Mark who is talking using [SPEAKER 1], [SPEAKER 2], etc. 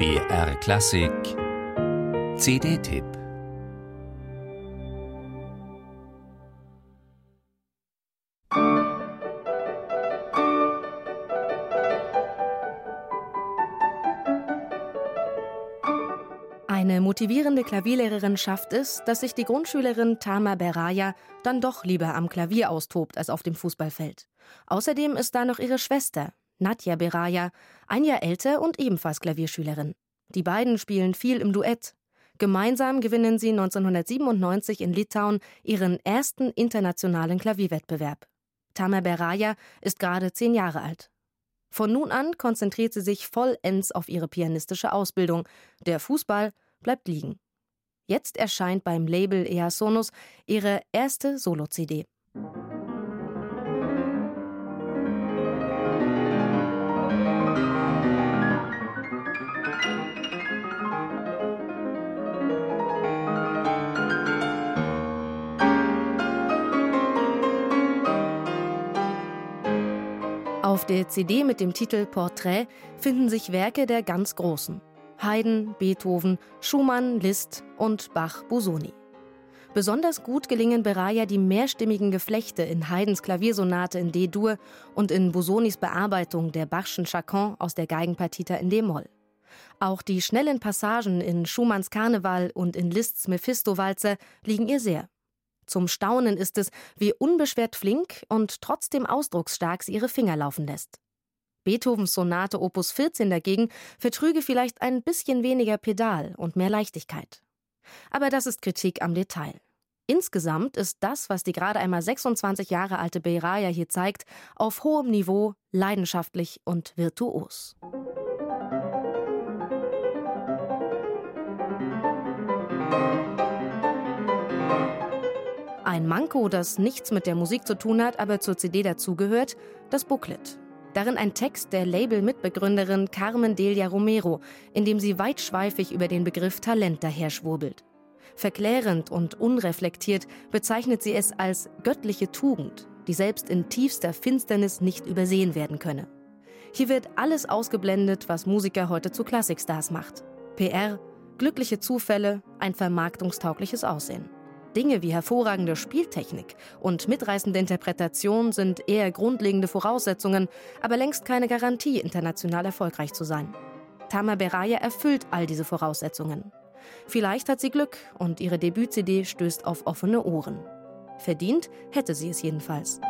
[SPEAKER 1] BR Klassik CD-Tipp
[SPEAKER 2] Eine motivierende Klavierlehrerin schafft es, dass sich die Grundschülerin Tama Beraya dann doch lieber am Klavier austobt als auf dem Fußballfeld. Außerdem ist da noch ihre Schwester, Nadja Beraya, ein Jahr älter und ebenfalls Klavierschülerin. Die beiden spielen viel im Duett. Gemeinsam gewinnen sie 1997 in Litauen ihren ersten internationalen Klavierwettbewerb. Tama Beraya ist gerade zehn Jahre alt. Von nun an konzentriert sie sich vollends auf ihre pianistische Ausbildung. Der Fußball bleibt liegen. Jetzt erscheint beim Label Ea Sonus ihre erste Solo-CD. Auf der CD mit dem Titel Portrait finden sich Werke der ganz Großen. Haydn, Beethoven, Schumann, Liszt und Bach-Busoni. Besonders gut gelingen Beraya die mehrstimmigen Geflechte in Haydns Klaviersonate in D-Dur und in Busonis Bearbeitung der Bachschen Chacon aus der Geigenpartita in D-Moll. Auch die schnellen Passagen in Schumanns Karneval und in Liszt's Mephisto-Walzer liegen ihr sehr. Zum Staunen ist es, wie unbeschwert flink und trotzdem ausdrucksstark sie ihre Finger laufen lässt. Beethovens Sonate Opus 14 dagegen vertrüge vielleicht ein bisschen weniger Pedal und mehr Leichtigkeit. Aber das ist Kritik am Detail. Insgesamt ist das, was die gerade einmal 26 Jahre alte Beiraya hier zeigt, auf hohem Niveau, leidenschaftlich und virtuos. Ein Manko, das nichts mit der Musik zu tun hat, aber zur CD dazugehört, das Booklet. Darin ein Text der Label-Mitbegründerin Carmen Delia Romero, in dem sie weitschweifig über den Begriff Talent daherschwurbelt. Verklärend und unreflektiert bezeichnet sie es als göttliche Tugend, die selbst in tiefster Finsternis nicht übersehen werden könne. Hier wird alles ausgeblendet, was Musiker heute zu Klassikstars macht. PR, glückliche Zufälle, ein vermarktungstaugliches Aussehen. Dinge wie hervorragende Spieltechnik und mitreißende Interpretation sind eher grundlegende Voraussetzungen, aber längst keine Garantie, international erfolgreich zu sein. Tama Beraya erfüllt all diese Voraussetzungen. Vielleicht hat sie Glück und ihre Debüt-CD stößt auf offene Ohren. Verdient hätte sie es jedenfalls.